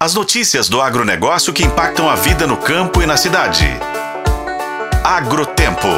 As notícias do agronegócio que impactam a vida no campo e na cidade. Agrotempo.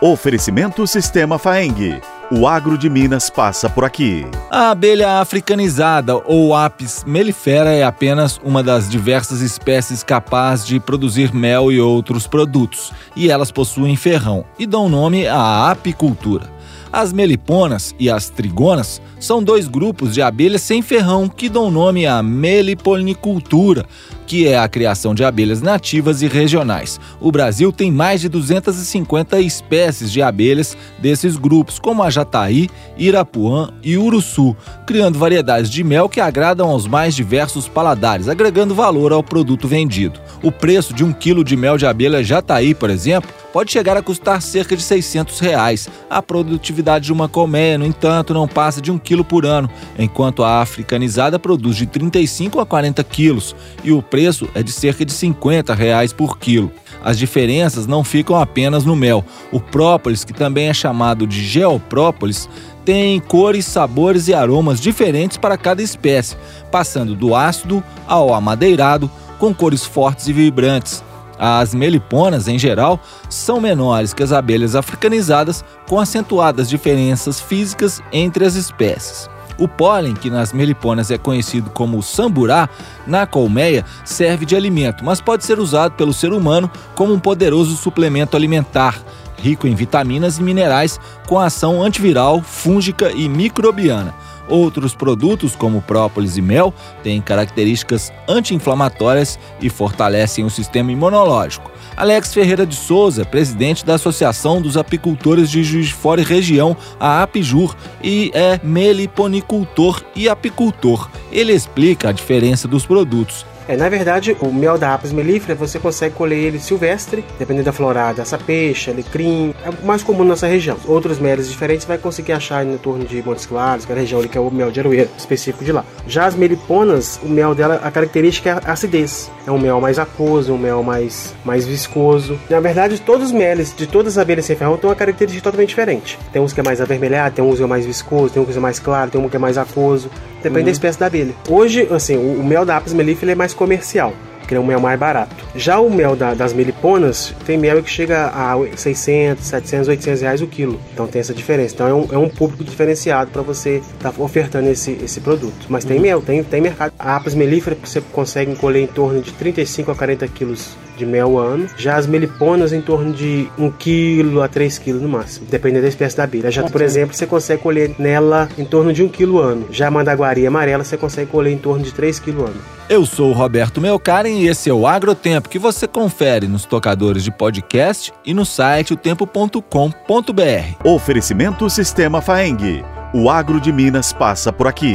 Oferecimento Sistema Faeng. O agro de Minas passa por aqui. A abelha africanizada ou Apis mellifera é apenas uma das diversas espécies capazes de produzir mel e outros produtos, e elas possuem ferrão e dão nome à apicultura. As meliponas e as trigonas são dois grupos de abelhas sem ferrão que dão nome à meliponicultura, que é a criação de abelhas nativas e regionais. O Brasil tem mais de 250 espécies de abelhas desses grupos, como a jataí, irapuã e uruçu, criando variedades de mel que agradam aos mais diversos paladares, agregando valor ao produto vendido. O preço de um quilo de mel de abelha jataí, por exemplo, pode chegar a custar cerca de 600 reais. A produtividade de uma colmeia, no entanto, não passa de um quilo por ano, enquanto a africanizada produz de 35 a 40 quilos e o preço é de cerca de 50 reais por quilo. As diferenças não ficam apenas no mel. O própolis, que também é chamado de geoprópolis, tem cores, sabores e aromas diferentes para cada espécie, passando do ácido ao amadeirado, com cores fortes e vibrantes. As meliponas, em geral, são menores que as abelhas africanizadas, com acentuadas diferenças físicas entre as espécies. O pólen, que nas meliponas é conhecido como samburá, na colmeia serve de alimento, mas pode ser usado pelo ser humano como um poderoso suplemento alimentar, rico em vitaminas e minerais, com ação antiviral, fúngica e microbiana. Outros produtos, como própolis e mel, têm características anti-inflamatórias e fortalecem o sistema imunológico. Alex Ferreira de Souza, presidente da Associação dos Apicultores de Juiz de Fora e Região, a Apijur, e é meliponicultor e apicultor. Ele explica a diferença dos produtos. É, na verdade, o mel da Apis mellifera você consegue colher ele silvestre, dependendo da florada, peixe, alecrim, é o mais comum na nossa região. Outros melos diferentes vai conseguir achar em torno de Montes Claros, que é a região ali que é o mel de aroeira, específico de lá. Já as meliponas, o mel dela, a característica é a acidez. É um mel mais aquoso, um mel mais, mais viscoso. Na verdade, todos os meles de todas as abelhas sem ferrão têm uma característica totalmente diferente. Tem uns que é mais avermelhado, tem uns que é mais viscoso, tem um que é mais claro, tem um que é mais aquoso. Depende uhum. da espécie da abelha. Hoje, assim, o, o mel da Apis mellifera é mais comercial que é um mel mais barato. Já o mel da, das meliponas, tem mel que chega a 600, 700, 800 reais o quilo. Então tem essa diferença. Então é um, é um público diferenciado para você estar tá ofertando esse, esse produto. Mas tem uhum. mel, tem, tem mercado. A apis melífera você consegue colher em torno de 35 a 40 quilos de mel ano. Já as meliponas em torno de 1 kg a 3 kg no máximo, dependendo da espécie da abelha. Já, por exemplo, você consegue colher nela em torno de 1 kg ano. Já a mandaguari amarela você consegue colher em torno de 3 kg ano. Eu sou o Roberto Melcaren e esse é o Agrotempo que você confere nos tocadores de podcast e no site otempo.com.br. Oferecimento Sistema Faeng. O agro de Minas passa por aqui.